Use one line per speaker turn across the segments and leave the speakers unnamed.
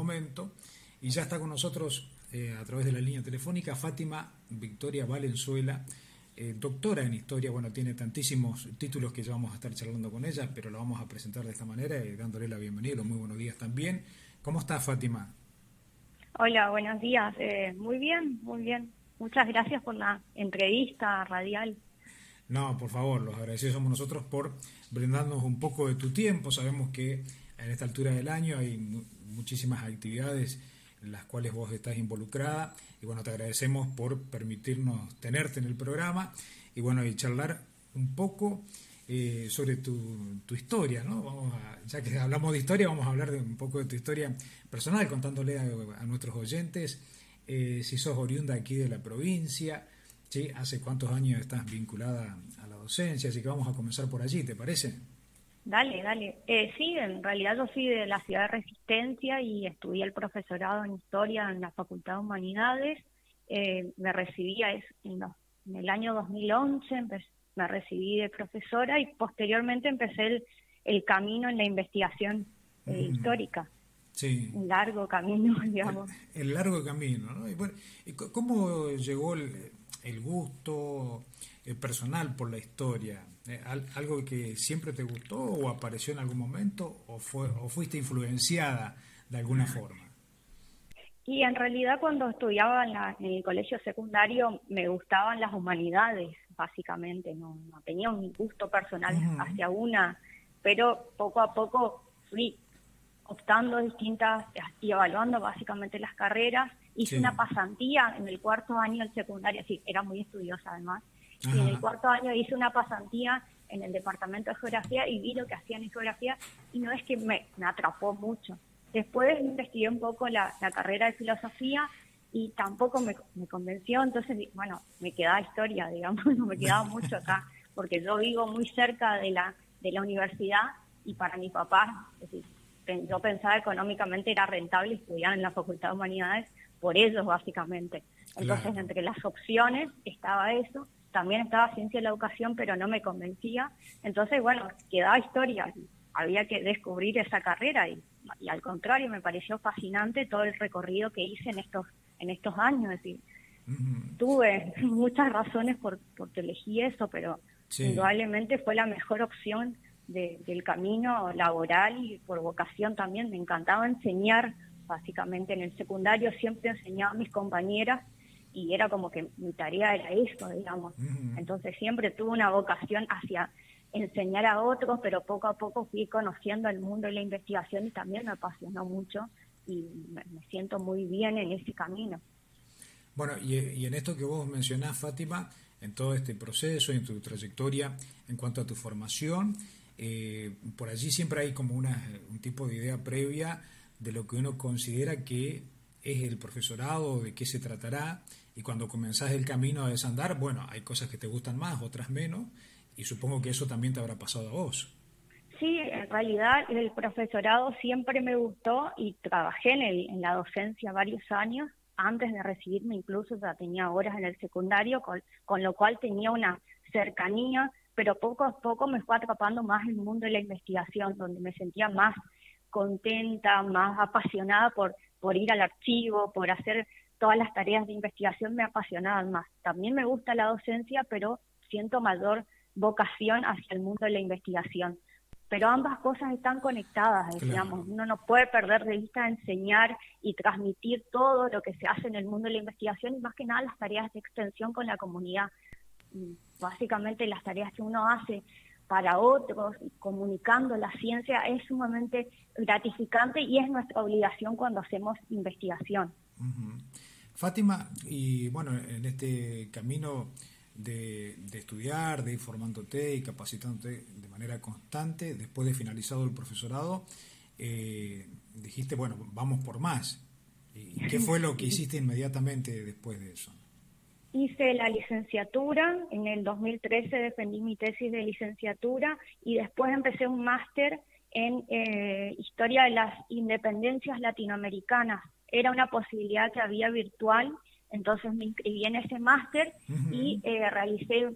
momento. Y ya está con nosotros eh, a través de la línea telefónica Fátima Victoria Valenzuela, eh, doctora en historia. Bueno, tiene tantísimos títulos que ya vamos a estar charlando con ella, pero la vamos a presentar de esta manera y dándole la bienvenida. Muy buenos días también. ¿Cómo está Fátima?
Hola, buenos días. muy bien, muy bien. Muchas gracias por la entrevista radial.
No, por favor, los agradecidos somos nosotros por brindarnos un poco de tu tiempo. Sabemos que en esta altura del año hay muchísimas actividades en las cuales vos estás involucrada y bueno, te agradecemos por permitirnos tenerte en el programa y bueno, y charlar un poco eh, sobre tu, tu, historia, ¿no? Vamos a, ya que hablamos de historia, vamos a hablar de un poco de tu historia personal, contándole a, nuestros oyentes eh, si sos oriunda aquí de la provincia, ¿sí? ¿Hace cuántos años estás vinculada a la docencia? Así que vamos a comenzar por allí, ¿te parece?
Dale, dale. Eh, sí, en realidad yo soy de la ciudad de Resistencia y estudié el profesorado en Historia en la Facultad de Humanidades. Eh, me recibí en, el año 2011, me recibí de profesora y posteriormente empecé el, camino en la investigación histórica. Sí. Un largo camino, digamos.
El, largo camino, ¿no? Y bueno, ¿cómo llegó el, gusto eh, personal por la historia? Eh, ¿Algo que siempre te gustó o apareció en algún momento o, fue, o fuiste influenciada de alguna forma?
Y en realidad cuando estudiaba en, el colegio secundario me gustaban las humanidades, básicamente, no, tenía un gusto personal hacia una, pero poco a poco fui optando distintas y evaluando básicamente las carreras. Hice una pasantía en el cuarto año del secundario, sí, era muy estudiosa además, y en el cuarto año hice una pasantía en el departamento de geografía y vi lo que hacían en geografía y no es que me, atrapó mucho. Después investigué un poco la, carrera de filosofía y tampoco me, me, convenció, entonces, bueno, me quedaba historia, digamos, no me quedaba mucho acá, porque yo vivo muy cerca de la, de la universidad y para mi papá, es decir, yo pensaba económicamente era rentable estudiar en la Facultad de Humanidades por ellos básicamente. Entonces, entre las opciones estaba eso, también estaba ciencia de la educación, pero no me convencía. Entonces, bueno, quedaba historia, había que descubrir esa carrera y, al contrario, me pareció fascinante todo el recorrido que hice en estos, en estos años. Es decir, tuve muchas razones por, por que elegí eso, pero indudablemente fue la mejor opción del camino laboral y por vocación también. Me encantaba enseñar, básicamente en el secundario siempre enseñaba a mis compañeras y era como que mi tarea era eso, digamos. Entonces siempre tuve una vocación hacia enseñar a otros, pero poco a poco fui conociendo el mundo de la investigación y también me apasionó mucho y me, siento muy bien en ese camino.
Bueno, y, y, en esto que vos mencionás, Fátima, en todo este proceso, en tu trayectoria, en cuanto a tu formación, eh, por allí siempre hay como una, un tipo de idea previa de lo que uno considera que es el profesorado, de qué se tratará, y cuando comenzás el camino a desandar, bueno, hay cosas que te gustan más, otras menos, y supongo que eso también te habrá pasado a vos.
Sí, en realidad el profesorado siempre me gustó y trabajé en, en la docencia varios años. Antes de recibirme incluso ya tenía horas en el secundario, con, con lo cual tenía una cercanía pero poco a poco me fue atrapando más el mundo de la investigación, donde me sentía más contenta, más apasionada por, por ir al archivo, por hacer todas las tareas de investigación, me apasionaban más. También me gusta la docencia, pero siento mayor vocación hacia el mundo de la investigación. Pero ambas cosas están conectadas, digamos. Uno no puede perder de vista enseñar y transmitir todo lo que se hace en el mundo de la investigación y más que nada las tareas de extensión con la comunidad básicamente las tareas que uno hace para otros, comunicando la ciencia, es sumamente gratificante y es nuestra obligación cuando hacemos investigación.
Fátima, y bueno, en este camino de, estudiar, de ir formándote y capacitándote de manera constante, después de finalizado el profesorado, eh, dijiste, bueno, vamos por más. ¿Y qué fue lo que hiciste inmediatamente después de eso?
Hice la licenciatura, en el 2013 defendí mi tesis de licenciatura y después empecé un máster en eh, Historia de las Independencias Latinoamericanas. Era una posibilidad que había virtual, entonces me inscribí en ese máster y eh, realicé,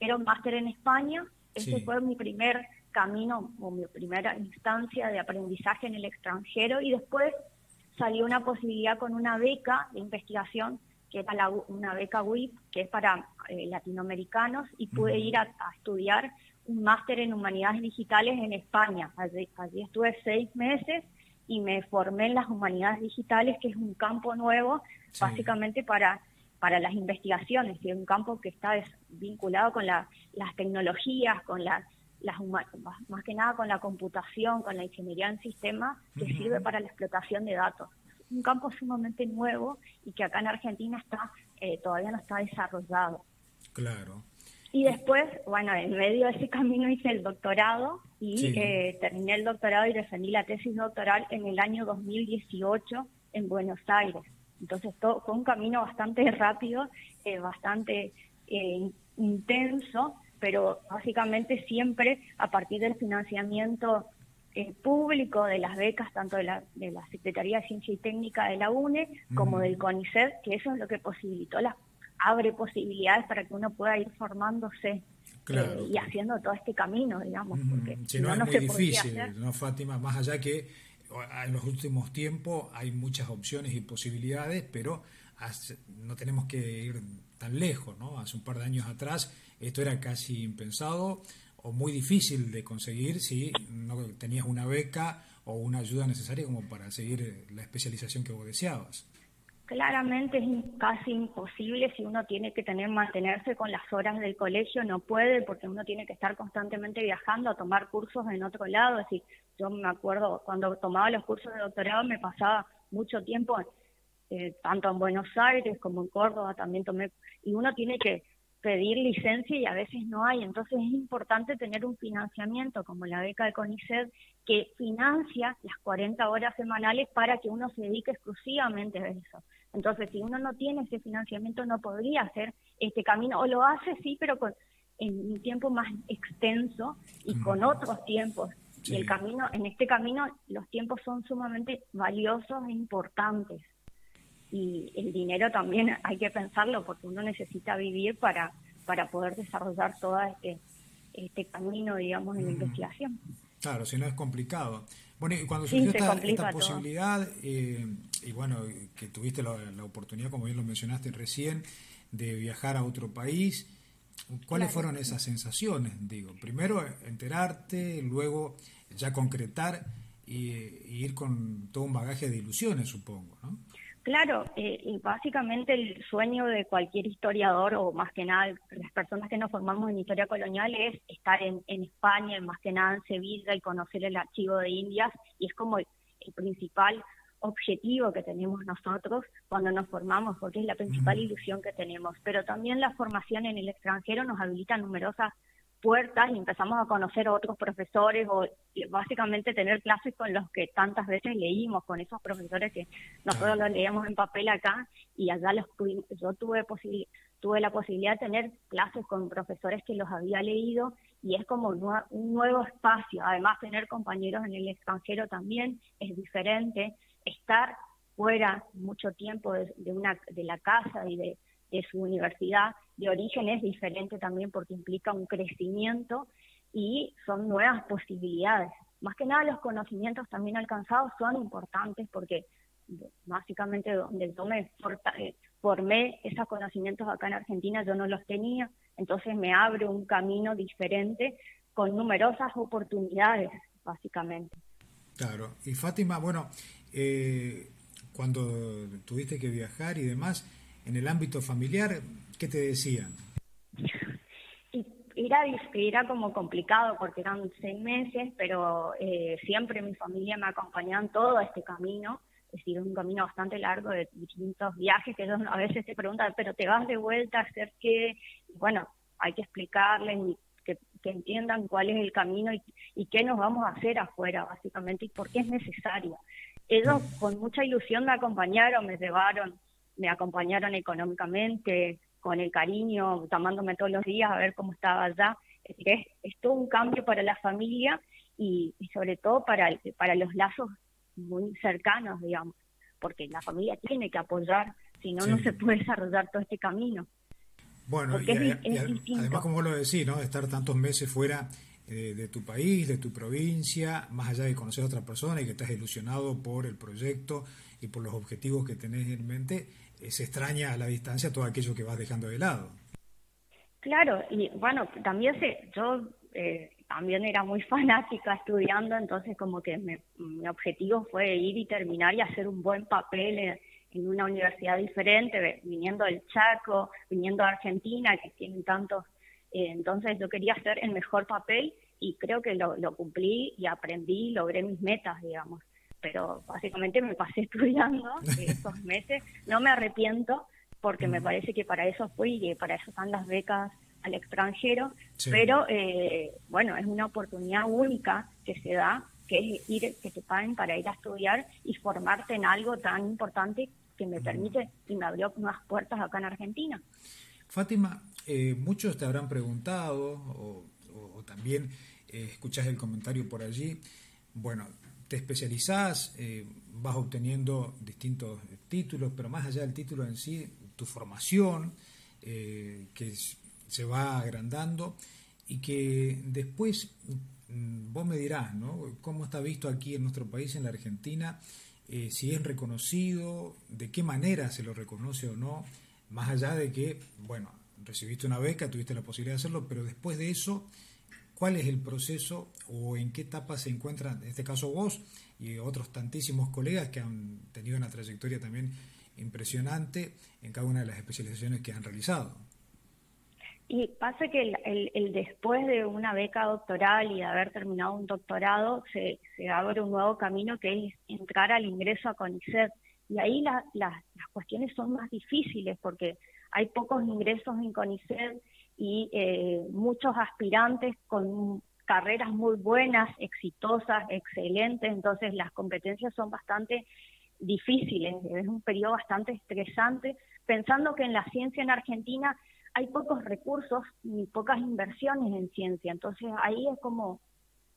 era un máster en España, ese fue mi primer camino o mi primera instancia de aprendizaje en el extranjero y después salió una posibilidad con una beca de investigación, que era una beca WIP, que es para eh, latinoamericanos, y pude ir a, estudiar un máster en humanidades digitales en España. Allí, estuve seis meses y me formé en las humanidades digitales, que es un campo nuevo, básicamente para para las investigaciones, y es un campo que está vinculado con las tecnologías, con las, las más que nada con la computación, con la ingeniería en sistemas, que sirve para la explotación de datos. Un campo sumamente nuevo y que acá en Argentina está eh, todavía no está desarrollado.
Claro.
Y después, bueno, en medio de ese camino hice el doctorado y eh, terminé el doctorado y defendí la tesis doctoral en el año 2018 en Buenos Aires. Entonces todo, fue un camino bastante rápido, eh, bastante eh, intenso, pero básicamente siempre a partir del financiamiento eh, público de las becas, tanto de la, de la Secretaría de Ciencia y Técnica de la UNE como del CONICET, que eso es lo que posibilitó, la, abre posibilidades para que uno pueda ir formándose y haciendo todo este camino, digamos. Porque
si no, es muy difícil, ¿no, Fátima? Más allá que en los últimos tiempos hay muchas opciones y posibilidades, pero no tenemos que ir tan lejos, ¿no? Hace un par de años atrás esto era casi impensado o muy difícil de conseguir si no tenías una beca o una ayuda necesaria como para seguir la especialización que vos deseabas.
Claramente es casi imposible si uno tiene que tener mantenerse con las horas del colegio, no puede porque uno tiene que estar constantemente viajando a tomar cursos en otro lado. Es decir, yo me acuerdo cuando tomaba los cursos de doctorado me pasaba mucho tiempo eh, tanto en Buenos Aires como en Córdoba también tomé y uno tiene que pedir licencia y a veces no hay. Entonces es importante tener un financiamiento como la beca de CONICET que financia las 40 horas semanales para que uno se dedique exclusivamente a eso. Entonces, si uno no tiene ese financiamiento, no podría hacer este camino, o lo hace sí, pero con, en un tiempo más extenso y con otros tiempos. Y el camino, en este camino, los tiempos son sumamente valiosos e importantes. Y el dinero también hay que pensarlo porque uno necesita vivir para, para poder desarrollar todo este, este camino, digamos, en la investigación.
Claro, si no es complicado. Bueno, y cuando surgió esta, posibilidad, eh, y bueno, que tuviste la, oportunidad, como bien lo mencionaste recién, de viajar a otro país, ¿cuáles fueron esas sensaciones? Digo, primero enterarte, luego ya concretar y, y, ir con todo un bagaje de ilusiones, supongo, ¿no?
Claro, eh, y básicamente el sueño de cualquier historiador, o más que nada las personas que nos formamos en historia colonial, es estar en, en España, más que nada en Sevilla y conocer el archivo de Indias, y es como el, principal objetivo que tenemos nosotros cuando nos formamos, porque es la principal ilusión que tenemos. Pero también la formación en el extranjero nos habilita numerosas puertas y empezamos a conocer a otros profesores o básicamente tener clases con los que tantas veces leímos, con esos profesores que nosotros los leíamos en papel acá y allá los yo tuve tuve la posibilidad de tener clases con profesores que los había leído y es como un nuevo espacio. Además, tener compañeros en el extranjero también es diferente. Estar fuera mucho tiempo de, de una de la casa y de de su universidad de origen es diferente también porque implica un crecimiento y son nuevas posibilidades. Más que nada los conocimientos también alcanzados son importantes porque básicamente donde yo me eh, formé esos conocimientos acá en Argentina yo no los tenía, entonces me abre un camino diferente con numerosas oportunidades, básicamente.
Claro, y Fátima, bueno, eh, cuando tuviste que viajar y demás, en el ámbito familiar, ¿qué te decían?
Era, era como complicado porque eran seis meses, pero eh, siempre mi familia me acompañaba en todo este camino. Es decir, un camino bastante largo de distintos viajes que ellos a veces te preguntan, pero te vas de vuelta a hacer qué. bueno, hay que explicarles que, que, entiendan cuál es el camino y, y, qué nos vamos a hacer afuera, básicamente, y por qué es necesario. Ellos con mucha ilusión me acompañaron, me llevaron me acompañaron económicamente, con el cariño, tomándome todos los días a ver cómo estaba allá. Es, es, todo un cambio para la familia y, sobre todo para, para los lazos muy cercanos, digamos, porque la familia tiene que apoyar, si no, no se puede desarrollar todo este camino.
Bueno, y, además, como vos lo decís, ¿no? estar tantos meses fuera eh, de tu país, de tu provincia, más allá de conocer a otra persona y que estás ilusionado por el proyecto y por los objetivos que tenés en mente, se extraña a la distancia todo aquello que vas dejando de lado.
Claro, y bueno, también sé, yo eh, también era muy fanática estudiando, entonces como que mi objetivo fue ir y terminar y hacer un buen papel en, una universidad diferente, viniendo del Chaco, viniendo de Argentina, que tienen tantos, eh, entonces yo quería hacer el mejor papel y creo que lo, lo cumplí y aprendí, logré mis metas, digamos. Pero básicamente me pasé estudiando esos meses, no me arrepiento porque me parece que para eso fui y para eso están las becas al extranjero, pero eh, bueno, es una oportunidad única que se da, que es ir, que te paguen para ir a estudiar y formarte en algo tan importante que me permite y me abrió unas puertas acá en Argentina.
Fátima, eh, muchos te habrán preguntado o, también eh, escuchas el comentario por allí. Bueno, te especializás, vas obteniendo distintos títulos, pero más allá del título en sí, tu formación, que es se va agrandando y que después mm, vos me dirás, ¿no? ¿Cómo está visto aquí en nuestro país, en la Argentina? Eh, si es reconocido, de qué manera se lo reconoce o no, más allá de que, bueno, recibiste una beca, tuviste la posibilidad de hacerlo, pero después de eso, ¿cuál es el proceso o en qué etapa se encuentran, en este caso vos y otros tantísimos colegas que han tenido una trayectoria también impresionante en cada una de las especializaciones que han realizado?
Y pasa que el, después de una beca doctoral y de haber terminado un doctorado, se, abre un nuevo camino que es entrar al ingreso a CONICET. Y ahí las cuestiones son más difíciles porque hay pocos ingresos en CONICET y eh, muchos aspirantes con carreras muy buenas, exitosas, excelentes, entonces las competencias son bastante difíciles, es un periodo bastante estresante, pensando que en la ciencia en Argentina hay pocos recursos y pocas inversiones en ciencia. Entonces ahí es como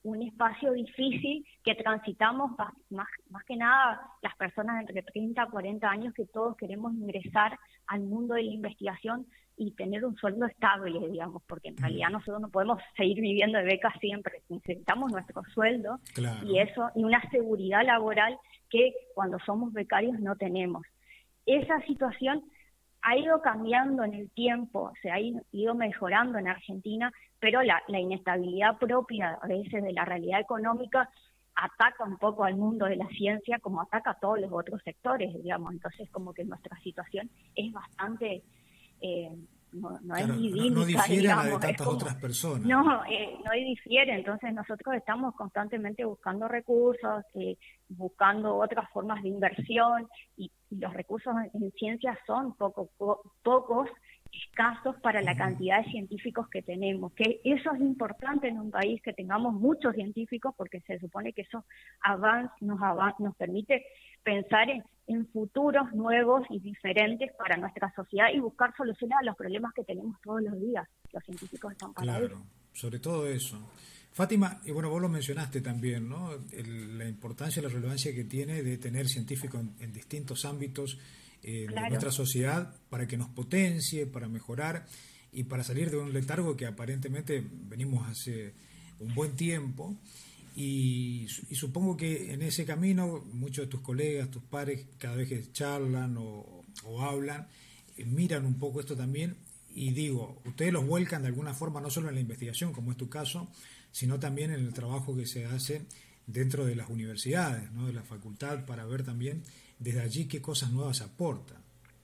un espacio difícil que transitamos más, más que nada las personas entre 30 a 40 años que todos queremos ingresar al mundo de la investigación y tener un sueldo estable, digamos, porque en realidad nosotros no podemos seguir viviendo de becas siempre, necesitamos nuestro sueldo y eso y una seguridad laboral que cuando somos becarios no tenemos. Esa situación ha ido cambiando en el tiempo, se ha ido mejorando en Argentina, pero la, inestabilidad propia a veces de la realidad económica ataca un poco al mundo de la ciencia como ataca a todos los otros sectores, digamos. Entonces, como que nuestra situación es bastante eh, no, no es
no, difiere a de tantas otras personas.
No, eh, no difiere. Entonces nosotros estamos constantemente buscando recursos, eh, buscando otras formas de inversión y, los recursos en, ciencia son poco, pocos escasos para la cantidad de científicos que tenemos, que eso es importante en un país que tengamos muchos científicos porque se supone que eso nos, nos permite pensar en, futuros nuevos y diferentes para nuestra sociedad y buscar soluciones a los problemas que tenemos todos los días. Los científicos están para
Claro, sobre todo eso. Fátima, y bueno, vos lo mencionaste también, ¿no? la importancia y la relevancia que tiene de tener científicos en distintos ámbitos eh, de nuestra sociedad para que nos potencie, para mejorar y para salir de un letargo que aparentemente venimos hace un buen tiempo. Y, supongo que en ese camino muchos de tus colegas, tus pares, cada vez que charlan o, hablan, eh, miran un poco esto también y digo, ustedes los vuelcan de alguna forma, no solo en la investigación, como es tu caso, sino también en el trabajo que se hace dentro de las universidades, ¿no? de la facultad, para ver también desde allí qué cosas nuevas aporta.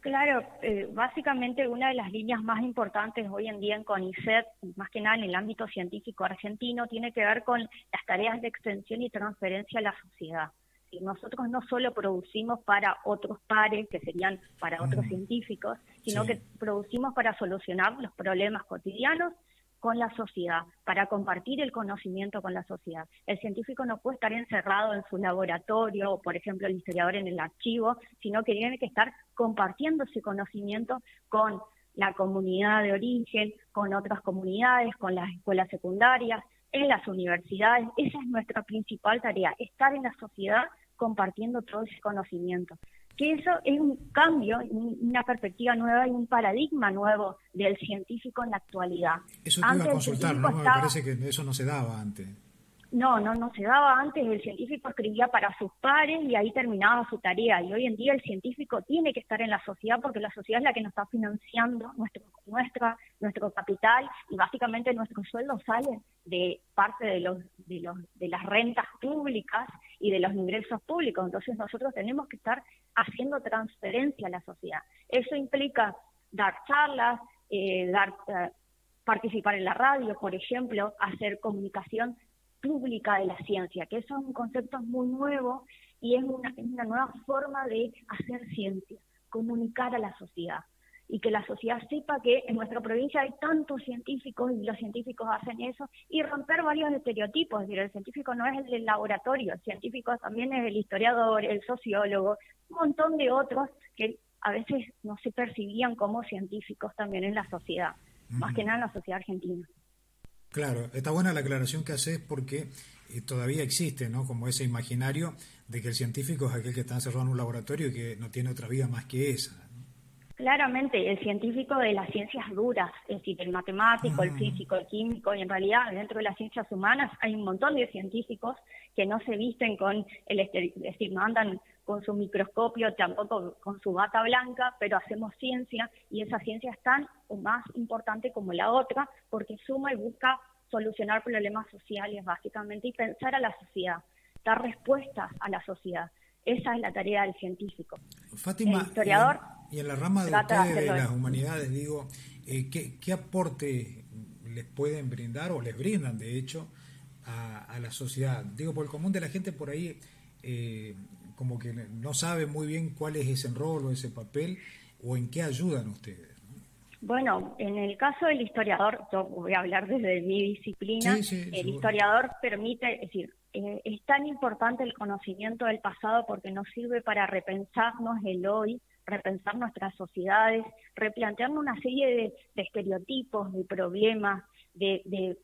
Claro, eh, básicamente una de las líneas más importantes hoy en día en CONICET, más que nada en el ámbito científico argentino, tiene que ver con las tareas de extensión y transferencia a la sociedad. Y nosotros no solo producimos para otros pares, que serían para otros científicos, sino que producimos para solucionar los problemas cotidianos con la sociedad, para compartir el conocimiento con la sociedad. El científico no puede estar encerrado en su laboratorio o, por ejemplo, el historiador en el archivo, sino que tiene que estar compartiendo ese conocimiento con la comunidad de origen, con otras comunidades, con las escuelas secundarias, en las universidades. Esa es nuestra principal tarea, estar en la sociedad compartiendo todo ese conocimiento. Que eso es un cambio, una perspectiva nueva y un paradigma nuevo del científico en la actualidad.
Eso te iba a consultar, ¿no? Me parece que eso no se daba antes.
No, no, no se daba antes, el científico escribía para sus pares y ahí terminaba su tarea. Y hoy en día el científico tiene que estar en la sociedad porque la sociedad es la que nos está financiando nuestro, nuestra, nuestro capital y básicamente nuestros sueldos salen de parte de, los, de, los, de las rentas públicas y de los ingresos públicos. Entonces nosotros tenemos que estar haciendo transferencia a la sociedad. Eso implica dar charlas, eh, dar, eh, participar en la radio, por ejemplo, hacer comunicación pública de la ciencia, que eso es un concepto muy nuevo y es una, una nueva forma de hacer ciencia, comunicar a la sociedad y que la sociedad sepa que en nuestra provincia hay tantos científicos y los científicos hacen eso y romper varios estereotipos. Es decir, el científico no es el del laboratorio, el científico también es el historiador, el sociólogo, un montón de otros que a veces no se percibían como científicos también en la sociedad, más que nada en la sociedad argentina.
Claro, está buena la aclaración que haces porque eh, todavía existe, ¿no? Como ese imaginario de que el científico es aquel que está encerrado en un laboratorio y que no tiene otra vida más que esa.
Claramente, el científico de las ciencias duras, es decir, el matemático, el mm. físico, el químico, y en realidad dentro de las ciencias humanas hay un montón de científicos que no se visten con el, es decir, no andan con su microscopio, tampoco con su bata blanca, pero hacemos ciencia y esa ciencia es tan o más importante como la otra porque suma y busca solucionar problemas sociales básicamente y pensar a la sociedad, dar respuestas a la sociedad. Esa es la tarea del científico.
Fátima, historiador y en, la rama de ustedes de, las humanidades, digo, eh, ¿qué, aporte les pueden brindar o les brindan, de hecho, a, la sociedad? Digo, por el común de la gente por ahí eh, como que no sabe muy bien cuál es ese rol o ese papel o en qué ayudan ustedes.
Bueno, en el caso del historiador, yo voy a hablar desde mi disciplina, el historiador permite, es decir, eh, es tan importante el conocimiento del pasado porque nos sirve para repensarnos el hoy, repensar nuestras sociedades, replantearnos una serie de, estereotipos, de problemas, de,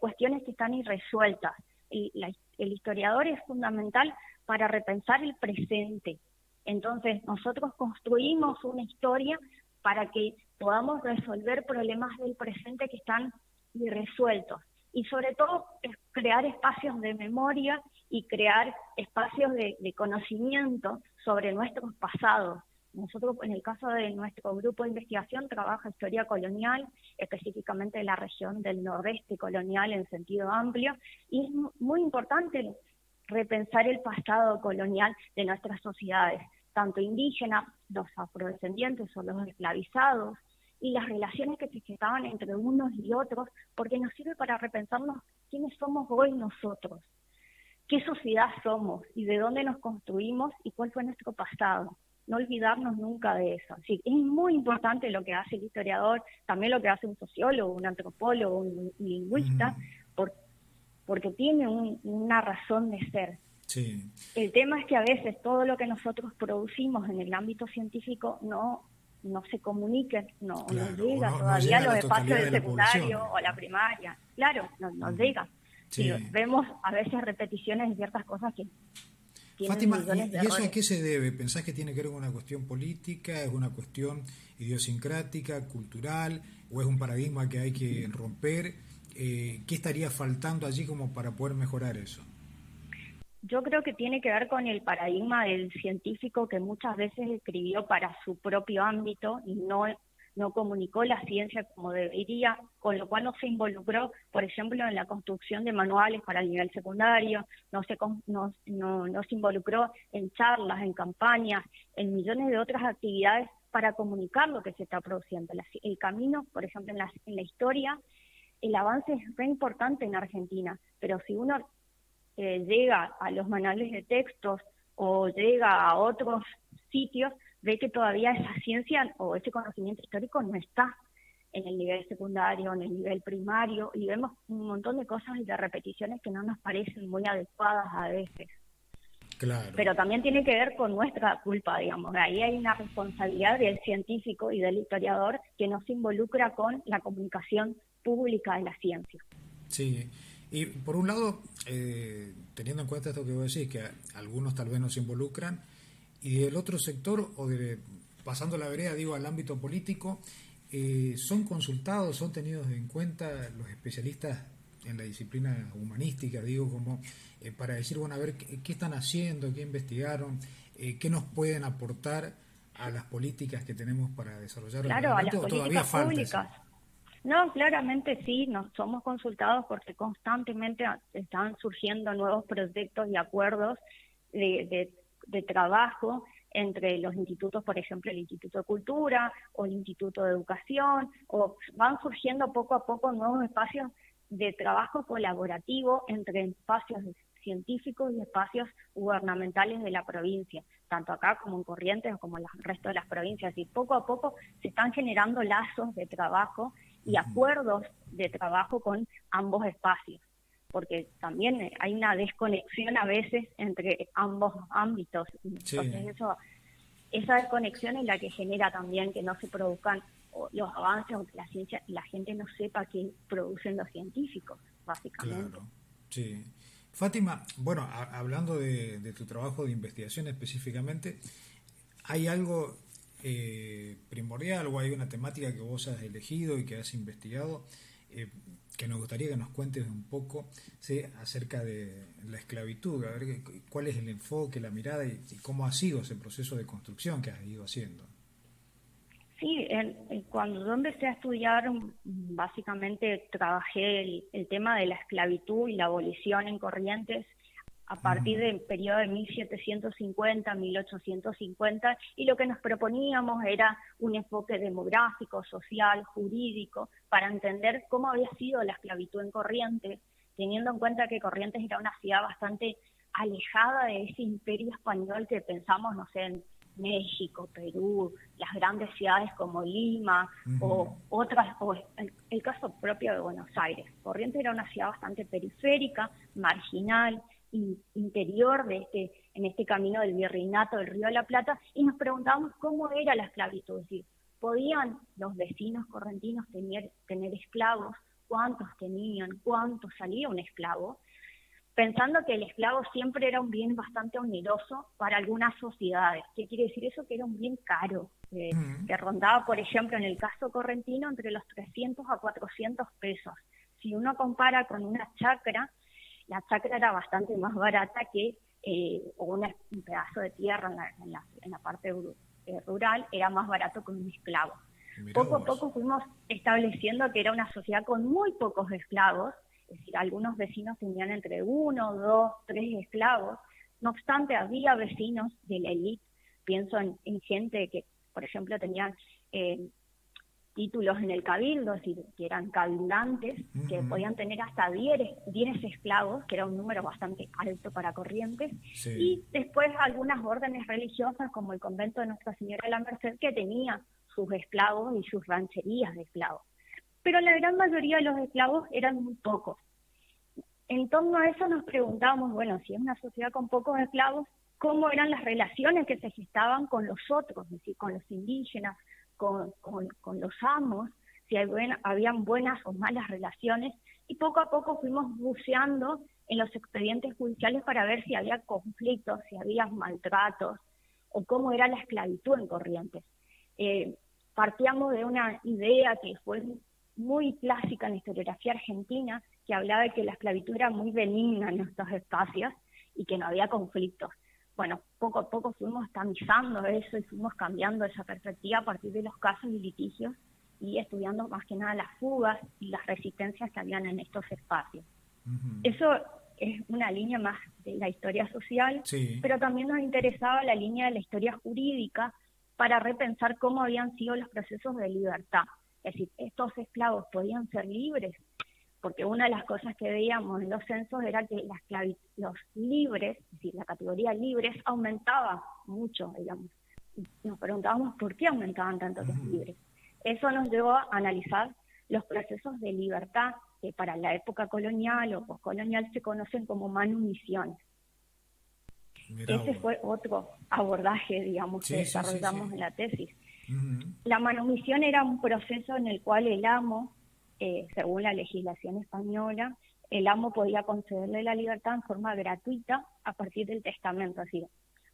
cuestiones que están irresueltas. el historiador es fundamental para repensar el presente. Entonces, nosotros construimos una historia para que podamos resolver problemas del presente que están irresueltos. Y sobre todo, crear espacios de memoria y crear espacios de, conocimiento sobre nuestros pasados. Nosotros, en el caso de nuestro grupo de investigación, trabaja historia colonial, específicamente de la región del nordeste colonial en sentido amplio, y es muy importante repensar el pasado colonial de nuestras sociedades, tanto indígenas, los afrodescendientes o los esclavizados, y las relaciones que se gestaban entre unos y otros, porque nos sirve para repensarnos quiénes somos hoy nosotros, qué sociedad somos y de dónde nos construimos y cuál fue nuestro pasado. No olvidarnos nunca de eso. Así, es muy importante lo que hace el historiador, también lo que hace un sociólogo, un antropólogo, un lingüista, porque porque tiene una razón de ser. El tema es que a veces todo lo que nosotros producimos en el ámbito científico no no se comunica, no nos llega todavía a los espacios del secundario o la primaria. Claro, no nos llega. vemos a veces repeticiones de ciertas cosas que
Fátima, ¿y, eso a qué se debe? ¿Pensás que tiene que ver con una cuestión política, es una cuestión idiosincrática, cultural, o es un paradigma que hay que romper? Eh, ¿qué estaría faltando allí como para poder mejorar eso?
Yo creo que tiene que ver con el paradigma del científico que muchas veces escribió para su propio ámbito y no, no comunicó la ciencia como debería, con lo cual no se involucró, por ejemplo, en la construcción de manuales para el nivel secundario, no se, no, no, se involucró en charlas, en campañas, en millones de otras actividades para comunicar lo que se está produciendo. El camino, por ejemplo, en la, en la historia el avance es re importante en Argentina, pero si uno eh, llega a los manuales de textos o llega a otros sitios, ve que todavía esa ciencia o ese conocimiento histórico no está en el nivel secundario, en el nivel primario, y vemos un montón de cosas y de repeticiones que no nos parecen muy adecuadas a veces. Claro. Pero también tiene que ver con nuestra culpa, digamos. Ahí hay una responsabilidad del científico y del historiador que no se involucra con la comunicación pública de la ciencia.
Sí, Y por un lado, eh, teniendo en cuenta esto que vos decís, que algunos tal vez no se involucran, y del otro sector, o de pasando la vereda, digo, al ámbito político, eh, son consultados, son tenidos en cuenta los especialistas en la disciplina humanística, digo, como eh, para decir, bueno, a ver qué, están haciendo, qué investigaron, eh, qué nos pueden aportar a las políticas que tenemos para desarrollar
claro, a las políticas públicas. No, claramente sí, nos somos consultados porque constantemente están surgiendo nuevos proyectos y acuerdos de, de trabajo entre los institutos, por ejemplo, el Instituto de Cultura o el Instituto de Educación, o van surgiendo poco a poco nuevos espacios de trabajo colaborativo entre espacios científicos y espacios gubernamentales de la provincia, tanto acá como en Corrientes o como en el resto de las provincias. Y poco a poco se están generando lazos de trabajo y acuerdos de trabajo con ambos espacios porque también hay una desconexión a veces entre ambos ámbitos. Entonces eso, esa desconexión es la que genera también que no se produzcan los avances o que la ciencia la gente no sepa qué producen los científicos, básicamente. Claro,
sí. Fátima, bueno, hablando de, tu trabajo de investigación específicamente, ¿hay algo eh, primordial o hay una temática que vos has elegido y que has investigado eh, que nos gustaría que nos cuentes un poco acerca de la esclavitud, a ver cuál es el enfoque, la mirada y, cómo ha sido ese proceso de construcción que has ido haciendo.
Sí, cuando yo empecé a estudiar, básicamente trabajé el, tema de la esclavitud y la abolición en Corrientes a partir del periodo de 1750, 1850, y lo que nos proponíamos era un enfoque demográfico, social, jurídico, para entender cómo había sido la esclavitud en Corrientes, teniendo en cuenta que Corrientes era una ciudad bastante alejada de ese imperio español que pensamos, no sé, en México, Perú, las grandes ciudades como Lima o otras, o el, caso propio de Buenos Aires. Corrientes era una ciudad bastante periférica, marginal, interior de este, en este camino del virreinato del Río de la Plata, y nos preguntábamos cómo era la esclavitud, es decir, ¿podían los vecinos correntinos tener, tener esclavos? ¿Cuántos tenían? ¿Cuánto salía un esclavo? Pensando que el esclavo siempre era un bien bastante oneroso para algunas sociedades. ¿Qué quiere decir eso? Que era un bien caro, que rondaba, por ejemplo, en el caso correntino, entre los 300 a 400 pesos. Si uno compara con una chacra, la chacra era bastante más barata que eh, un pedazo de tierra en la, en la, parte eh, rural, era más barato que un esclavo. poco a poco fuimos estableciendo que era una sociedad con muy pocos esclavos, es decir, algunos vecinos tenían entre uno, dos, tres esclavos. No obstante, había vecinos de la élite, pienso en, gente que, por ejemplo, tenían eh, títulos en el cabildo, es decir, que eran cabildantes, que podían tener hasta 10, esclavos, que era un número bastante alto para Corrientes, y después algunas órdenes religiosas, como el convento de Nuestra Señora de la Merced, que tenía sus esclavos y sus rancherías de esclavos. Pero la gran mayoría de los esclavos eran muy pocos. En torno a eso nos preguntábamos, bueno, si es una sociedad con pocos esclavos, ¿cómo eran las relaciones que se gestaban con los otros, es decir, con los indígenas, con, los amos, si habían buenas o malas relaciones, y poco a poco fuimos buceando en los expedientes judiciales para ver si había conflictos, si había maltratos, o cómo era la esclavitud en Corrientes. Eh, partíamos de una idea que fue muy clásica en la historiografía argentina, que hablaba de que la esclavitud era muy benigna en estos espacios y que no había conflictos bueno, poco a poco fuimos tamizando eso y fuimos cambiando esa perspectiva a partir de los casos y litigios y estudiando más que nada las fugas y las resistencias que habían en estos espacios. Eso es una línea más de la historia social, pero también nos interesaba la línea de la historia jurídica para repensar cómo habían sido los procesos de libertad. Es decir, estos esclavos podían ser libres, porque una de las cosas que veíamos en los censos era que las los libres, es decir, la categoría libres aumentaba mucho, digamos. Nos preguntábamos por qué aumentaban tanto los libres. Eso nos llevó a analizar los procesos de libertad que para la época colonial o postcolonial se conocen como manumisiones. Ese fue otro abordaje, digamos, que desarrollamos en la tesis. La manumisión era un proceso en el cual el amo eh, según la legislación española, el amo podía concederle la libertad en forma gratuita a partir del testamento. Así,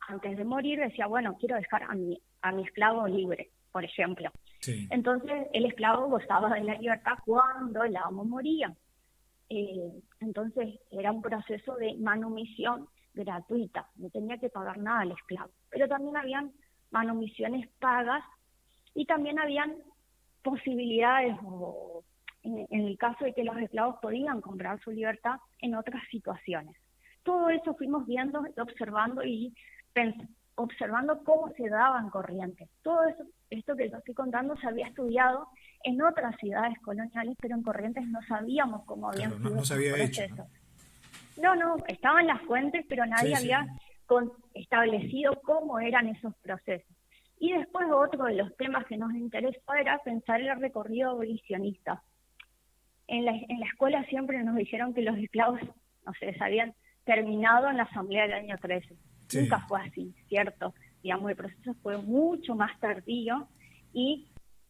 antes de morir decía, bueno, quiero dejar a mi, a mi esclavo libre, por ejemplo. Entonces el esclavo gozaba de la libertad cuando el amo moría. Eh, entonces era un proceso de manumisión gratuita, no tenía que pagar nada al esclavo. Pero también habían manumisiones pagas y también habían posibilidades o en, el caso de que los esclavos podían comprar su libertad en otras situaciones. Todo eso fuimos viendo, observando y observando cómo se daban corrientes. Todo eso, esto que yo estoy contando se había estudiado en otras ciudades coloniales, pero en Corrientes no sabíamos cómo habían sido
no, había procesos.
¿no? ¿no? estaban las fuentes, pero nadie había establecido cómo eran esos procesos. Y después otro de los temas que nos interesó era pensar el recorrido abolicionista. En la, en la escuela siempre nos dijeron que los esclavos, no sé, se habían terminado en la asamblea del año 13. Nunca fue así, ¿cierto? Digamos, el proceso fue mucho más tardío y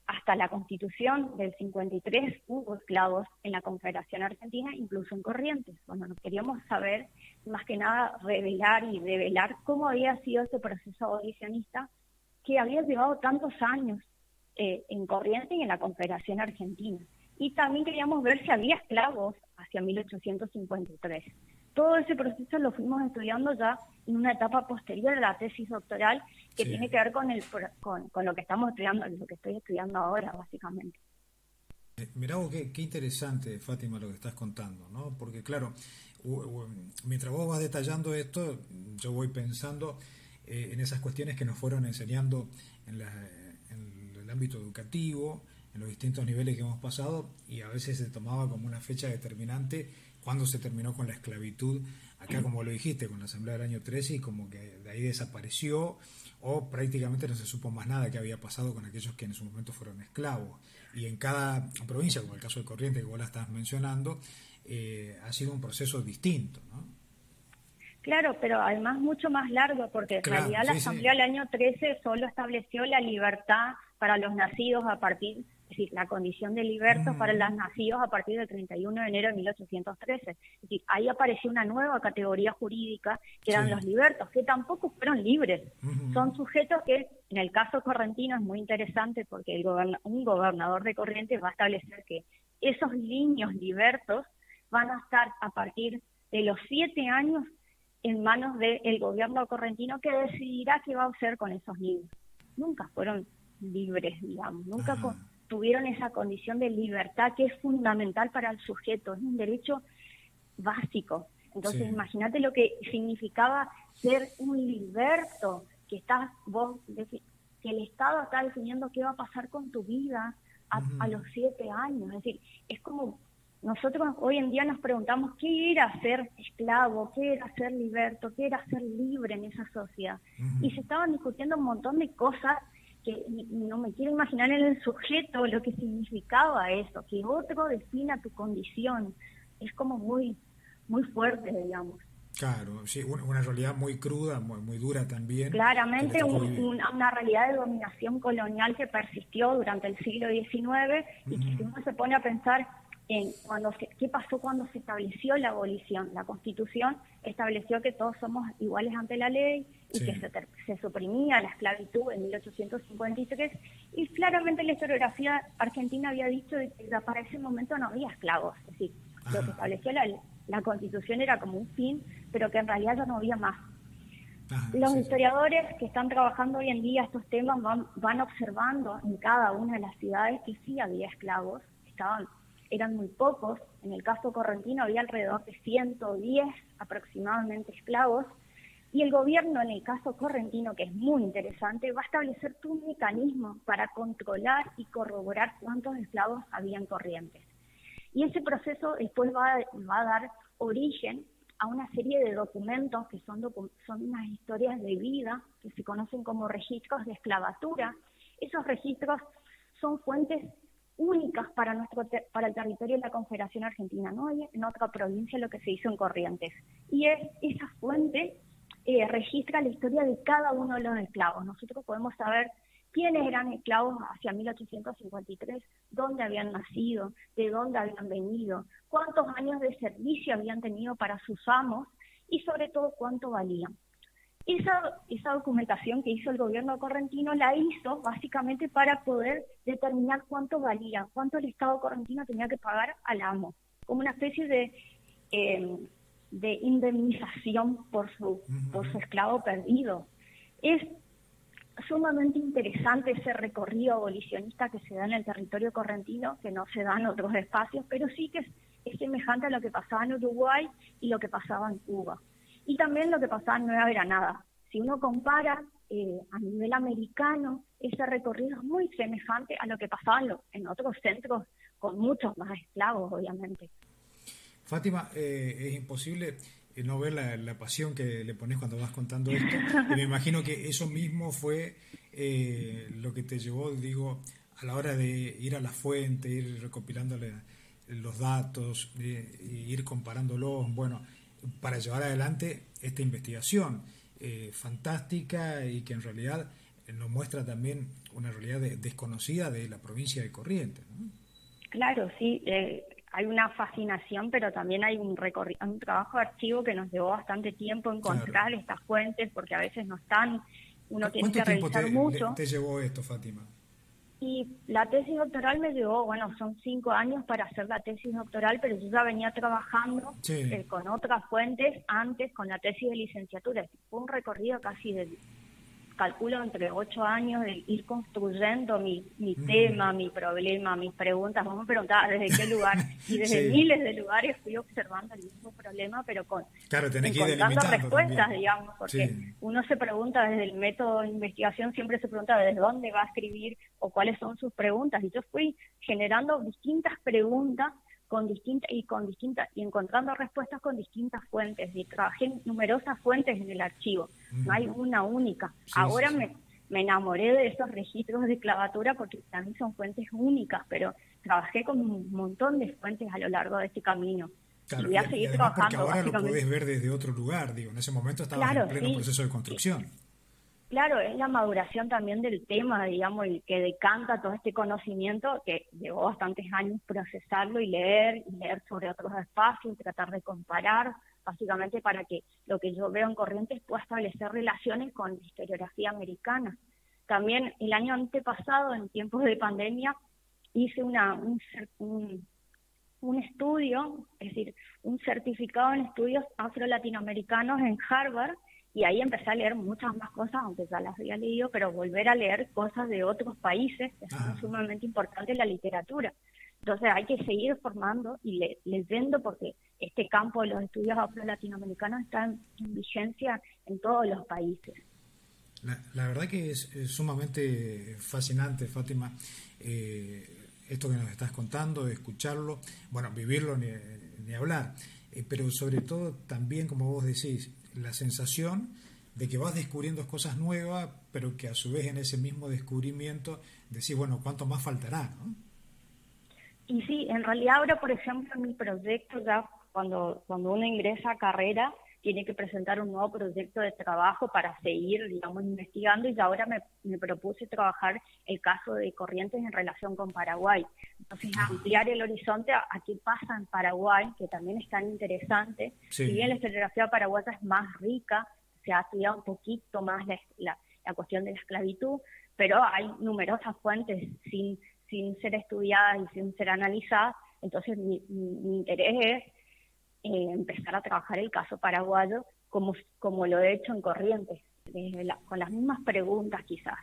hasta la constitución del 53 hubo esclavos en la Confederación Argentina, incluso en Corrientes. Bueno, nos queríamos saber, más que nada, revelar y revelar cómo había sido ese proceso abolicionista que había llevado tantos años eh, en Corrientes y en la Confederación Argentina. Y también queríamos ver si había esclavos hacia 1853. Todo ese proceso lo fuimos estudiando ya en una etapa posterior a la tesis doctoral que tiene que ver con, el, con, lo que estamos estudiando, lo que estoy estudiando ahora, básicamente.
Eh, mirá vos qué, interesante, Fátima, lo que estás contando, ¿no? Porque claro, mientras vos vas detallando esto, yo voy pensando eh, en esas cuestiones que nos fueron enseñando en, en el ámbito educativo, en los distintos niveles que hemos pasado, y a veces se tomaba como una fecha determinante cuando se terminó con la esclavitud, acá como lo dijiste, con la Asamblea del año 13 y como que de ahí desapareció o prácticamente no se supo más nada que había pasado con aquellos que en su momento fueron esclavos. Y en cada provincia, como el caso de Corrientes que vos la estás mencionando, eh, ha sido un proceso distinto, ¿no?
Claro, pero además mucho más largo, porque en realidad la Asamblea del año 13 solo estableció la libertad para los nacidos a partir es decir, la condición de libertos para mm. los nacidos a partir del 31 de enero de 1813. Es decir, ahí apareció una nueva categoría jurídica que eran los libertos, que tampoco fueron libres. Son sujetos que, en el caso correntino, es muy interesante porque el un gobernador de Corrientes va a establecer que esos niños libertos van a estar a partir de los siete años en manos del gobierno correntino que decidirá qué va a hacer con esos niños. Nunca fueron libres, digamos, nunca tuvieron esa condición de libertad que es fundamental para el sujeto, es un derecho básico. Entonces, imagínate lo que significaba ser un liberto, que estás vos, que el Estado está definiendo qué va a pasar con tu vida a, los siete años. Es decir, es como nosotros hoy en día nos preguntamos qué era ser esclavo, qué era ser liberto, qué era ser libre en esa sociedad. Y se estaban discutiendo un montón de cosas no me quiero imaginar en el sujeto lo que significaba eso, que otro defina tu condición. Es como muy, muy fuerte, digamos.
Claro, sí, una, realidad muy cruda, muy, muy dura también.
Claramente una, realidad de dominación colonial que persistió durante el siglo XIX y que si uno se pone a pensar en cuando qué pasó cuando se estableció la abolición. La Constitución estableció que todos somos iguales ante la ley y que se, suprimía la esclavitud en 1853 y claramente la historiografía argentina había dicho que para ese momento no había esclavos. Es decir, lo que estableció la, la Constitución era como un fin, pero que en realidad ya no había más. Los historiadores que están trabajando hoy en día estos temas van, van observando en cada una de las ciudades que sí había esclavos, estaban eran muy pocos. En el caso correntino había alrededor de 110 aproximadamente esclavos. Y el gobierno, en el caso correntino, que es muy interesante, va a establecer un mecanismo para controlar y corroborar cuántos esclavos habían corrientes. Y ese proceso después va, a dar origen a una serie de documentos que son, son unas historias de vida que se conocen como registros de esclavatura. Esos registros son fuentes únicas para nuestro para el territorio de la Confederación Argentina. No hay en otra provincia lo que se hizo en Corrientes. Y es, esa fuente eh, registra la historia de cada uno de los esclavos. Nosotros podemos saber quiénes eran esclavos hacia 1853, dónde habían nacido, de dónde habían venido, cuántos años de servicio habían tenido para sus amos y sobre todo cuánto valían. Esa, esa documentación que hizo el gobierno correntino la hizo básicamente para poder determinar cuánto valía, cuánto el Estado correntino tenía que pagar al amo, como una especie de, eh, de indemnización por su, por su esclavo perdido. Es sumamente interesante ese recorrido abolicionista que se da en el territorio correntino, que no se da en otros espacios, pero sí que es, semejante a lo que pasaba en Uruguay y lo que pasaba en Cuba. Y también lo que pasaba en Nueva Granada. Si uno compara eh, a nivel americano, ese recorrido es muy semejante a lo que pasaba en, otros centros con muchos más esclavos, obviamente.
Fátima, eh, es imposible no ver la, pasión que le pones cuando vas contando esto. Y me imagino que eso mismo fue eh, lo que te llevó, digo, a la hora de ir a la fuente, ir recopilándole los datos, ir comparándolos, bueno, para llevar adelante esta investigación eh, fantástica y que en realidad nos muestra también una realidad desconocida de la provincia de Corrientes.
Claro, sí. Eh, hay una fascinación, pero también hay un, un trabajo de archivo que nos llevó bastante tiempo encontrar estas fuentes, porque a veces no están, uno tiene que revisar
te,
mucho.
te llevó esto, Fátima?
Y la tesis doctoral me llevó, bueno, son cinco años para hacer la tesis doctoral, pero yo ya venía trabajando eh, con otras fuentes antes con la tesis de licenciatura. Fue un recorrido casi de calculo entre ocho años de ir construyendo mi, mi tema, mi problema, mis preguntas. Vamos a preguntar desde qué lugar. Y desde miles de lugares fui observando el mismo problema, pero con
claro,
encontrando respuestas, digamos, porque uno se pregunta desde el método de investigación, siempre se pregunta desde dónde va a escribir o cuáles son sus preguntas. Y yo fui generando distintas preguntas con distintas y con distintas y encontrando respuestas con distintas fuentes y trabajé en numerosas fuentes en el archivo no hay una única. Ahora Me, me enamoré de esos registros de clavatura porque también son fuentes únicas pero trabajé con un montón de fuentes a lo largo de este camino.
Y voy a seguir trabajando porque ahora lo puedes ver desde otro lugar digo en ese momento estaba en pleno proceso de construcción
Claro, es la maduración también del tema, digamos, el que decanta todo este conocimiento que llevó bastantes años procesarlo y leer, y leer sobre otros espacios, tratar de comparar, básicamente para que lo que yo veo en Corrientes pueda establecer relaciones con la historiografía americana. También el año antepasado, en tiempos de pandemia, hice una, un, un, un estudio, es decir, un certificado en estudios afro-latinoamericanos en Harvard, y ahí empecé a leer muchas más cosas, aunque ya las había leído, pero volver a leer cosas de otros países es sumamente importante en la literatura. Entonces hay que seguir formando y leyendo porque este campo de los estudios afro-latinoamericanos está en, vigencia en todos los países.
La, verdad que es, sumamente fascinante, Fátima, eh, esto que nos estás contando, escucharlo, bueno, vivirlo ni, ni hablar, eh, pero sobre todo también, como vos decís, la sensación de que vas descubriendo cosas nuevas, pero que a su vez en ese mismo descubrimiento decís, bueno, ¿cuánto más faltará? ¿no?
Y sí, en realidad ahora, por ejemplo, en mi proyecto, ya cuando, cuando uno ingresa a carrera, tiene que presentar un nuevo proyecto de trabajo para seguir, digamos, investigando y ahora me, me propuse trabajar el caso de Corrientes en relación con Paraguay. Entonces, ampliar el horizonte a, qué pasa en Paraguay, que también es tan interesante. Si bien la historiografía paraguaya es más rica, se ha estudiado un poquito más la, la, cuestión de la esclavitud, pero hay numerosas fuentes sin, sin ser estudiadas y sin ser analizadas. Entonces, mi, mi, interés es eh, empezar a trabajar el caso paraguayo como, como lo he hecho en Corrientes, con las mismas preguntas quizás.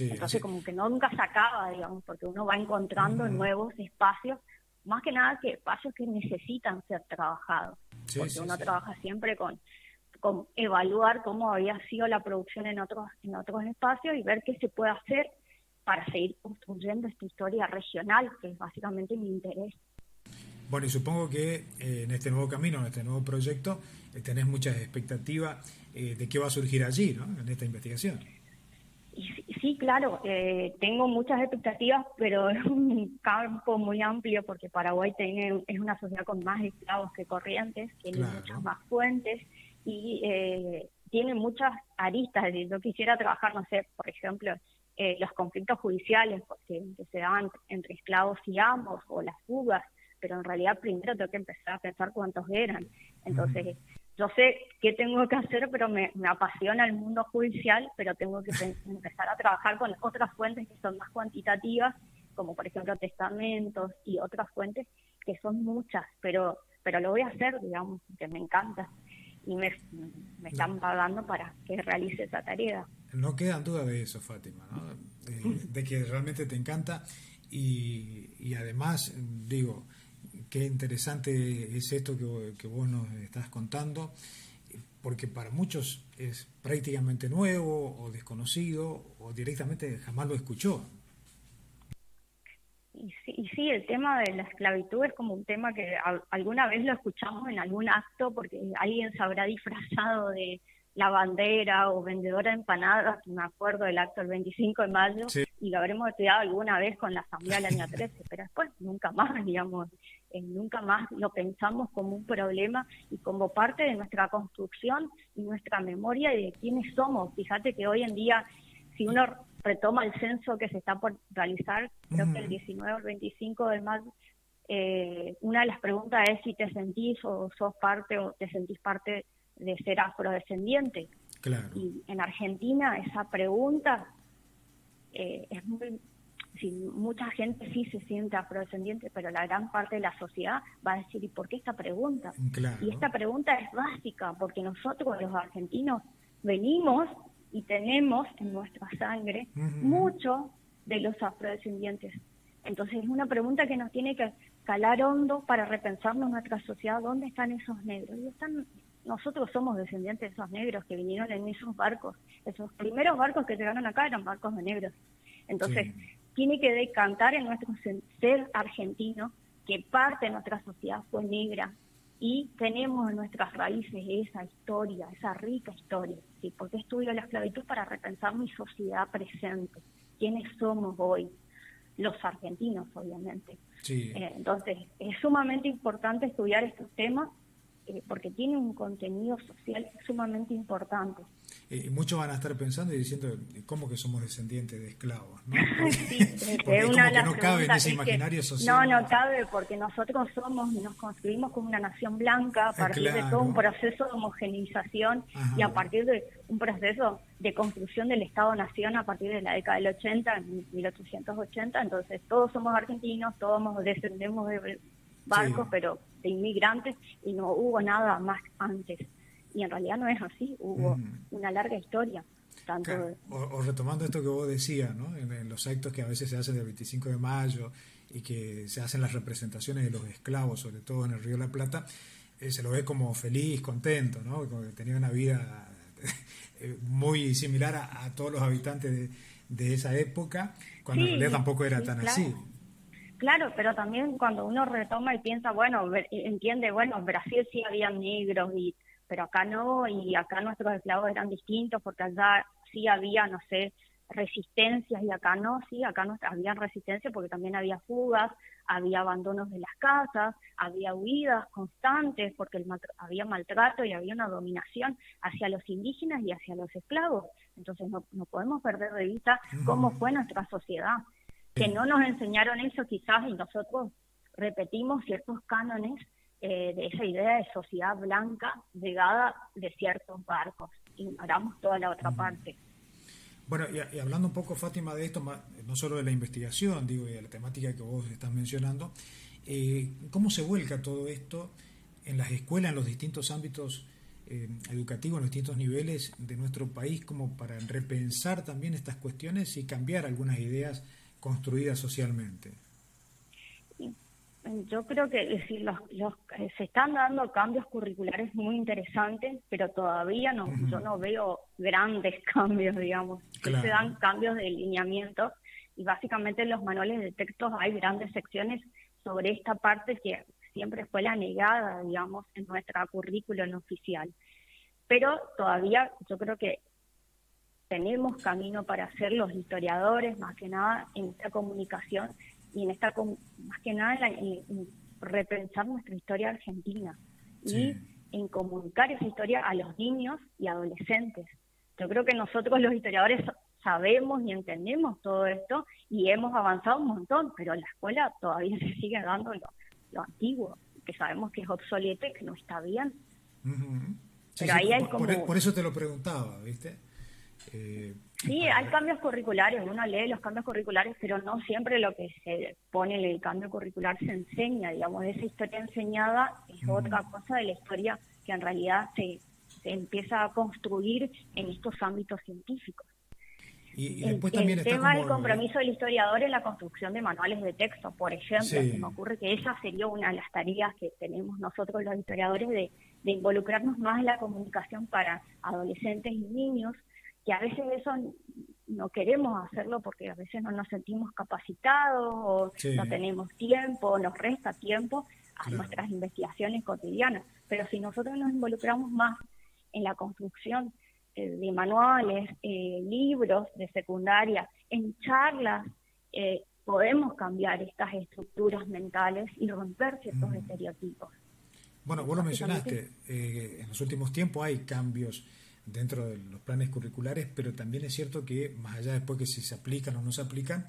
Entonces como que nunca se acaba, digamos, porque uno va encontrando nuevos espacios, más que nada que espacios que necesitan ser trabajados, porque uno trabaja siempre con, con evaluar cómo había sido la producción en otros, en otros espacios y ver qué se puede hacer para seguir construyendo esta historia regional, que es básicamente mi interés.
Bueno, y supongo que eh, en este nuevo camino, en este nuevo proyecto, eh, tenés muchas expectativas eh, de qué va a surgir allí, ¿no? En esta investigación.
Sí, claro, eh, tengo muchas expectativas, pero es un campo muy amplio porque Paraguay tiene, es una sociedad con más esclavos que corrientes, tiene muchas más fuentes y eh, tiene muchas aristas. yo quisiera trabajar, no sé, por ejemplo, eh, los conflictos judiciales que, se daban entre esclavos y amos o las fugas, pero en realidad primero tengo que empezar a pensar cuántos eran. Entonces, yo sé qué tengo que hacer, pero me, apasiona el mundo judicial, pero tengo que empezar a trabajar con otras fuentes que son más cuantitativas, como por ejemplo testamentos y otras fuentes que son muchas, pero, pero lo voy a hacer, digamos, que me encanta y me, me están pagando para que realice esa tarea.
No quedan dudas de eso, Fátima, de, que realmente te encanta y, y, además, digo, qué interesante es esto que, que vos nos estás contando, porque para muchos es prácticamente nuevo o desconocido o directamente jamás lo escuchó.
Y sí, y sí, el tema de la esclavitud es como un tema que alguna vez lo escuchamos en algún acto porque alguien se habrá disfrazado de la bandera o vendedora de empanadas, me acuerdo del acto del 25 de mayo, y lo habremos estudiado alguna vez con la Asamblea del año 13, pero después nunca más, digamos, eh, nunca más lo pensamos como un problema y como parte de nuestra construcción y nuestra memoria de quiénes somos. Fíjate que hoy en día, si uno retoma el censo que se está por realizar, creo que el 19 o el 25 de mayo, eh, una de las preguntas es si te sentís o sos parte o te sentís parte de ser afrodescendiente.
Claro.
Y en Argentina esa pregunta eh, es muy... Si mucha gente sí se siente afrodescendiente, pero la gran parte de la sociedad va a decir, ¿y por qué esta pregunta? Y esta pregunta es básica, porque nosotros los argentinos venimos y tenemos en nuestra sangre mucho de los afrodescendientes. Entonces es una pregunta que nos tiene que calar hondo para repensarnos nuestra sociedad, ¿dónde están esos negros? Y están, nosotros somos descendientes de esos negros que vinieron en esos barcos. Esos primeros barcos que llegaron acá eran barcos de negros. Entonces, tiene que decantar en nuestro ser argentino que parte de nuestra sociedad fue negra, y tenemos en nuestras raíces esa historia, esa rica historia, ¿sí? porque estudio la esclavitud para repensar mi sociedad presente, quiénes somos hoy, los argentinos obviamente. Eh, entonces, es sumamente importante estudiar estos temas eh, porque tiene un contenido social sumamente importante.
Y muchos van a estar pensando y diciendo, ¿cómo que somos descendientes de esclavos? ¿no?
no cabe en ese imaginario social. No, no cabe porque nosotros somos y nos construimos como una nación blanca a ah, partir de todo un proceso de homogeneización y a partir de un proceso de construcción del Estado-Nación a partir de la década del 80, 1880. Entonces, todos somos argentinos, todos descendemos de barcos, pero de inmigrantes y no hubo nada más antes y en realidad no es así, hubo una larga historia. Tanto
o, retomando esto que vos decías, ¿no? En, los actos que a veces se hacen del 25 de mayo y que se hacen las representaciones de los esclavos, sobre todo en el Río de la Plata, eh, se lo ve como feliz, contento, ¿no? Como que tenía una vida eh, muy similar a, todos los habitantes de, esa época, cuando en realidad tampoco era tan así.
Claro, pero también cuando uno retoma y piensa, bueno, entiende, bueno, en Brasil sí había negros y pero acá no, y acá nuestros esclavos eran distintos porque allá sí había, no sé, resistencias y acá no, sí, acá no había resistencia porque también había fugas, había abandonos de las casas, había huidas constantes porque el había maltrato y había una dominación hacia los indígenas y hacia los esclavos. Entonces no, no podemos perder de vista cómo fue nuestra sociedad, que no nos enseñaron eso quizás y nosotros repetimos ciertos cánones eh, de esa idea de sociedad blanca llegada de ciertos barcos. Ignoramos toda la otra parte.
Bueno, y, hablando un poco, Fátima, de esto, no solo de la investigación, digo, y de la temática que vos estás mencionando, eh, ¿cómo se vuelca todo esto en las escuelas, en los distintos ámbitos eh, educativos, en los distintos niveles de nuestro país, como para repensar también estas cuestiones y cambiar algunas ideas construidas socialmente?
yo creo que decir, los, eh, se están dando cambios curriculares muy interesantes, pero todavía no, yo no veo grandes cambios, digamos. Se dan cambios de lineamiento y básicamente en los manuales de textos hay grandes secciones sobre esta parte que siempre fue la negada, digamos, en nuestra currícula no oficial. Pero todavía yo creo que tenemos camino para ser los historiadores, más que nada en esta comunicación y en esta, más que nada, en, repensar nuestra historia argentina y en comunicar esa historia a los niños y adolescentes. Yo creo que nosotros los historiadores sabemos y entendemos todo esto y hemos avanzado un montón, pero en la escuela todavía se sigue dando lo, antiguo, que sabemos que es obsoleto y que no está bien.
pero ahí hay como... por, eso te lo preguntaba, ¿viste?
Eh, sí, hay cambios curriculares, uno lee los cambios curriculares, pero no siempre lo que se pone en el cambio curricular se enseña, digamos, esa historia enseñada es otra cosa de la historia que en realidad se, se empieza a construir en estos ámbitos científicos.
Y, después el, también
el tema del compromiso del historiador en la construcción de manuales de texto, por ejemplo, se me ocurre que esa sería una de las tareas que tenemos nosotros los historiadores de, de involucrarnos más en la comunicación para adolescentes y niños, que a veces eso no queremos hacerlo porque a veces no nos sentimos capacitados o no tenemos tiempo, nos resta tiempo a nuestras investigaciones cotidianas. Pero si nosotros nos involucramos más en la construcción eh, de manuales, eh, libros de secundaria, en charlas, eh, podemos cambiar estas estructuras mentales y romper ciertos mm. estereotipos.
Bueno, vos lo mencionaste, en los últimos tiempos hay cambios dentro de los planes curriculares, pero también es cierto que más allá después que si se aplican o no se aplican,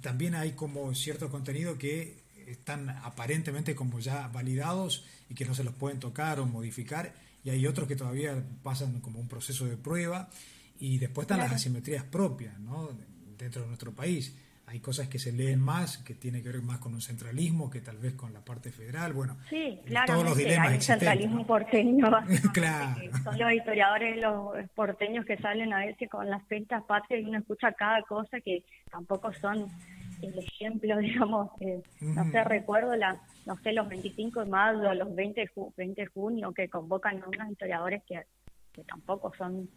también hay como cierto contenido que están aparentemente como ya validados y que no se los pueden tocar o modificar y hay otros que todavía pasan como un proceso de prueba y después están las asimetrías propias ¿no? dentro de nuestro país. Hay cosas que se leen más, que tiene que ver más con un centralismo que tal vez con la parte federal. Bueno,
sí, todos los dilemas hay centralismo porteño.
claro.
Son los historiadores, los porteños que salen a veces con las fiestas patrias y uno escucha cada cosa que tampoco son el ejemplo, digamos, no sé, recuerdo la, no sé, los 25 de mayo, los 20 de, junio que convocan a unos historiadores que, que tampoco son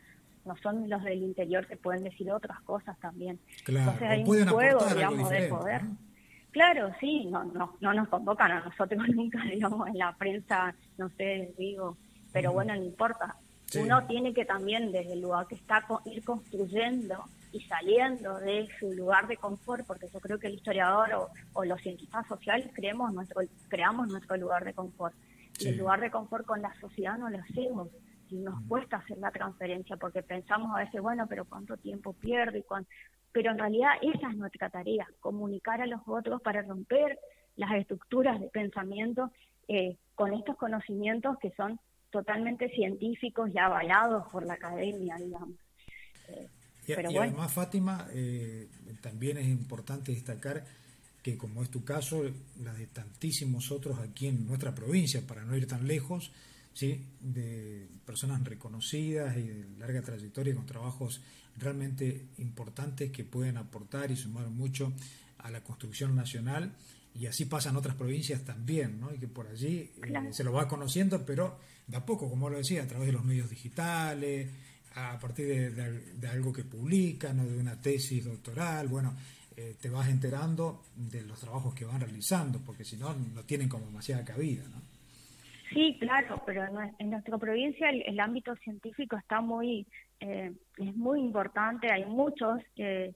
no son los del interior que pueden decir otras cosas también.
Claro, Entonces hay un juego, digamos, de
poder. Claro, sí, no, no, no nos convocan a nosotros nunca, digamos, en la prensa, no sé, digo, pero bueno, no importa. Uno tiene que también, desde el lugar que está, ir construyendo y saliendo de su lugar de confort, porque yo creo que el historiador o, los cientistas sociales creemos nuestro, creamos nuestro lugar de confort. Y el lugar de confort con la sociedad no lo hacemos. Y nos cuesta hacer la transferencia porque pensamos a veces, bueno, pero ¿cuánto tiempo pierdo? Y Pero en realidad esa es nuestra tarea, comunicar a los otros para romper las estructuras de pensamiento eh, con estos conocimientos que son totalmente científicos y avalados por la academia, digamos.
Eh, y, además, Fátima, eh, también es importante destacar que, como es tu caso, la de tantísimos otros aquí en nuestra provincia, para no ir tan lejos, ¿sí? de personas reconocidas y de larga trayectoria con trabajos realmente importantes que pueden aportar y sumar mucho a la construcción nacional y así pasa en otras provincias también, ¿no? Y que por allí eh, se lo va conociendo, pero de a poco, como lo decía, a través de los medios digitales, a partir de, algo que publican o de una tesis doctoral, bueno, eh, te vas enterando de los trabajos que van realizando, porque si no, no tienen como demasiada cabida, ¿no?
Sí, claro, pero en nuestra provincia el, ámbito científico está muy, eh, es muy importante, hay muchos, eh,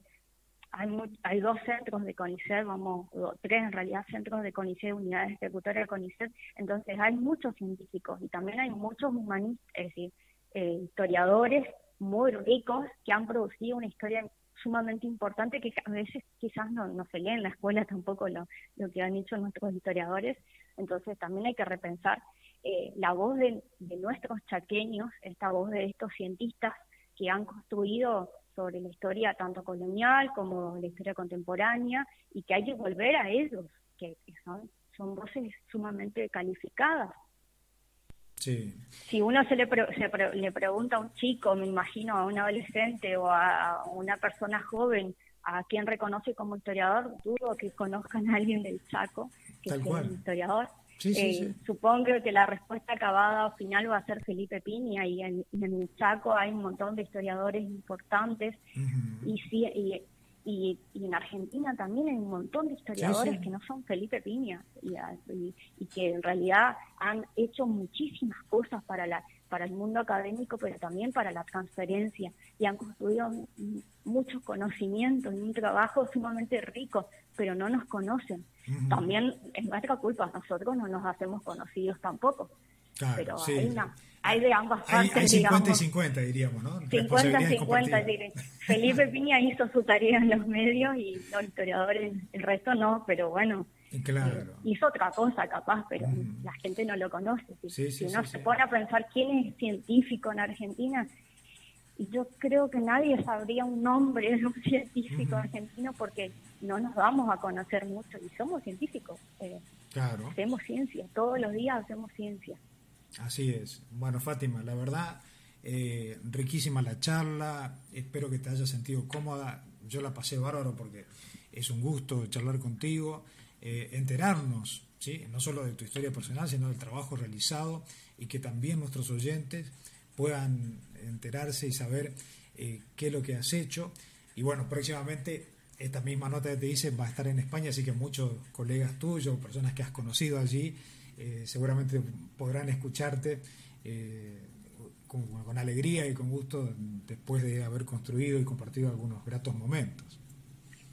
hay, hay dos centros de CONICET, vamos, tres en realidad centros de CONICET, unidades ejecutorias de CONICET, entonces hay muchos científicos y también hay muchos humanistas, es decir, eh, historiadores muy ricos que han producido una historia sumamente importante que a veces quizás no, no se lee en la escuela tampoco lo, lo que han hecho nuestros historiadores. Entonces también hay que repensar eh, la voz de, de, nuestros chaqueños, esta voz de estos cientistas que han construido sobre la historia tanto colonial como la historia contemporánea y que hay que volver a ellos, que, son, son voces sumamente calificadas si uno se le, le pregunta a un chico, me imagino a un adolescente o a una persona joven a quien reconoce como historiador, dudo que conozcan a alguien del Chaco que sea un historiador. Eh, supongo que la respuesta acabada o final va a ser Felipe Piña y en, el Chaco hay un montón de historiadores importantes y, sí, y y, en Argentina también hay un montón de historiadores que no son Felipe Piña y, que en realidad han hecho muchísimas cosas para la para el mundo académico, pero también para la transferencia y han construido muchos conocimientos y un trabajo sumamente rico, pero no nos conocen. También es nuestra culpa, nosotros no nos hacemos conocidos tampoco. pero hay, una, hay de ambas partes.
Hay, 50 y 50, diríamos, ¿no?
50-50. Felipe Piña hizo su tarea en los medios y los historiadores, el resto no, pero bueno.
Claro.
Eh, hizo otra cosa capaz, pero la gente no lo conoce. Si, uno se pone a pensar quién es científico en Argentina, yo creo que nadie sabría un nombre de un científico argentino porque no nos vamos a conocer mucho y somos científicos. Eh,
claro.
Hacemos ciencia, todos los días hacemos ciencia.
Así es. Bueno, Fátima, la verdad, eh, riquísima la charla. Espero que te hayas sentido cómoda. Yo la pasé bárbaro porque es un gusto charlar contigo, eh, enterarnos, ¿sí? no solo de tu historia personal, sino del trabajo realizado y que también nuestros oyentes puedan enterarse y saber eh, qué es lo que has hecho. Y bueno, próximamente esta misma nota que te dice va a estar en España, así que muchos colegas tuyos, personas que has conocido allí, eh, seguramente podrán escucharte eh, con, alegría y con gusto después de haber construido y compartido algunos gratos momentos.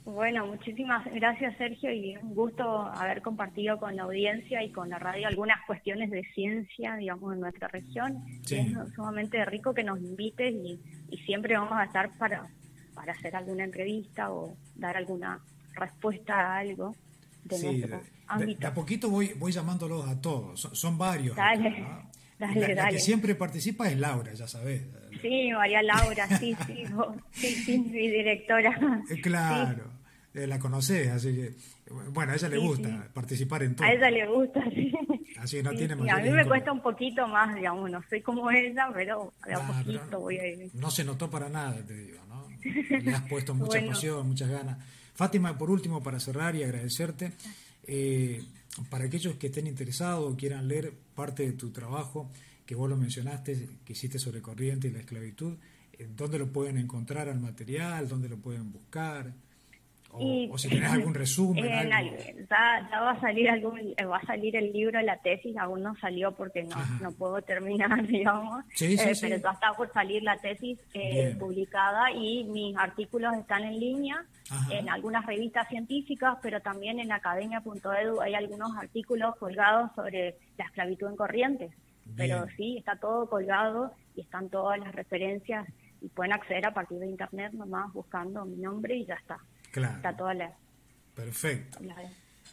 Bueno, muchísimas gracias Sergio y un gusto haber compartido con la audiencia y con la radio algunas cuestiones de ciencia, digamos, en nuestra región. Es sumamente rico que nos invites y, siempre vamos a estar para, para hacer alguna entrevista o dar alguna respuesta a algo de nuestro
de, a poquito voy, voy llamándolos a todos, son, varios.
Dale, dale,
la, que siempre participa es Laura, ya sabes.
Sí, María Laura, sí, sí, sí, sí, mi directora.
Eh, claro, eh, la conoces, así que, bueno, a ella le gusta participar en todo.
A ella le gusta, sí.
Así que no tiene
A mí me cuesta un poquito más, digamos, no soy como ella, pero a ah, poquito voy a ir.
No se notó para nada, te digo, ¿no? Le has puesto mucha pasión, muchas ganas. Fátima, por último, para cerrar y agradecerte, eh, para aquellos que estén interesados o quieran leer parte de tu trabajo, que vos lo mencionaste, que hiciste sobre corriente y la esclavitud, eh, ¿dónde lo pueden encontrar al material? ¿Dónde lo pueden buscar? O, si tenés algún resumen.
Eh, ya, va a salir algún, eh, va a salir el libro, la tesis, aún no salió porque no, no puedo terminar, digamos.
Sí, sí,
Pero ya está por salir la tesis publicada y mis artículos están en línea en algunas revistas científicas, pero también en academia.edu hay algunos artículos colgados sobre la esclavitud en corrientes. Pero sí, está todo colgado y están todas las referencias y pueden acceder a partir de internet nomás buscando mi nombre y ya está.
Claro.
Está toda la...
Perfecto.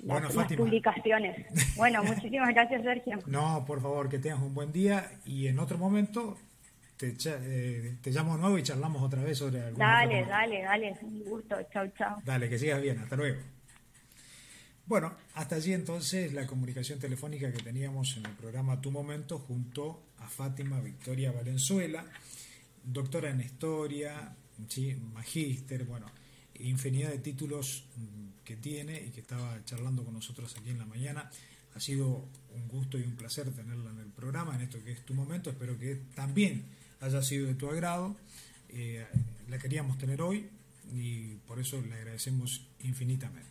bueno, las publicaciones. Bueno, muchísimas gracias, Sergio.
No, por favor, que tengas un buen día y en otro momento te, eh, te llamo de nuevo y charlamos otra vez sobre algo.
Dale, dale, dale, un gusto, chao, chao.
Dale, que sigas bien, hasta luego. Bueno, hasta allí entonces la comunicación telefónica que teníamos en el programa Tu Momento junto a Fátima Victoria Valenzuela, doctora en historia, ¿sí? magíster, bueno, infinidad de títulos mm, que tiene y que estaba charlando con nosotros aquí en la mañana. Ha sido un gusto y un placer tenerla en el programa, en esto que es tu momento. Espero que también haya sido de tu agrado. Eh, la queríamos tener hoy y por eso le agradecemos infinitamente.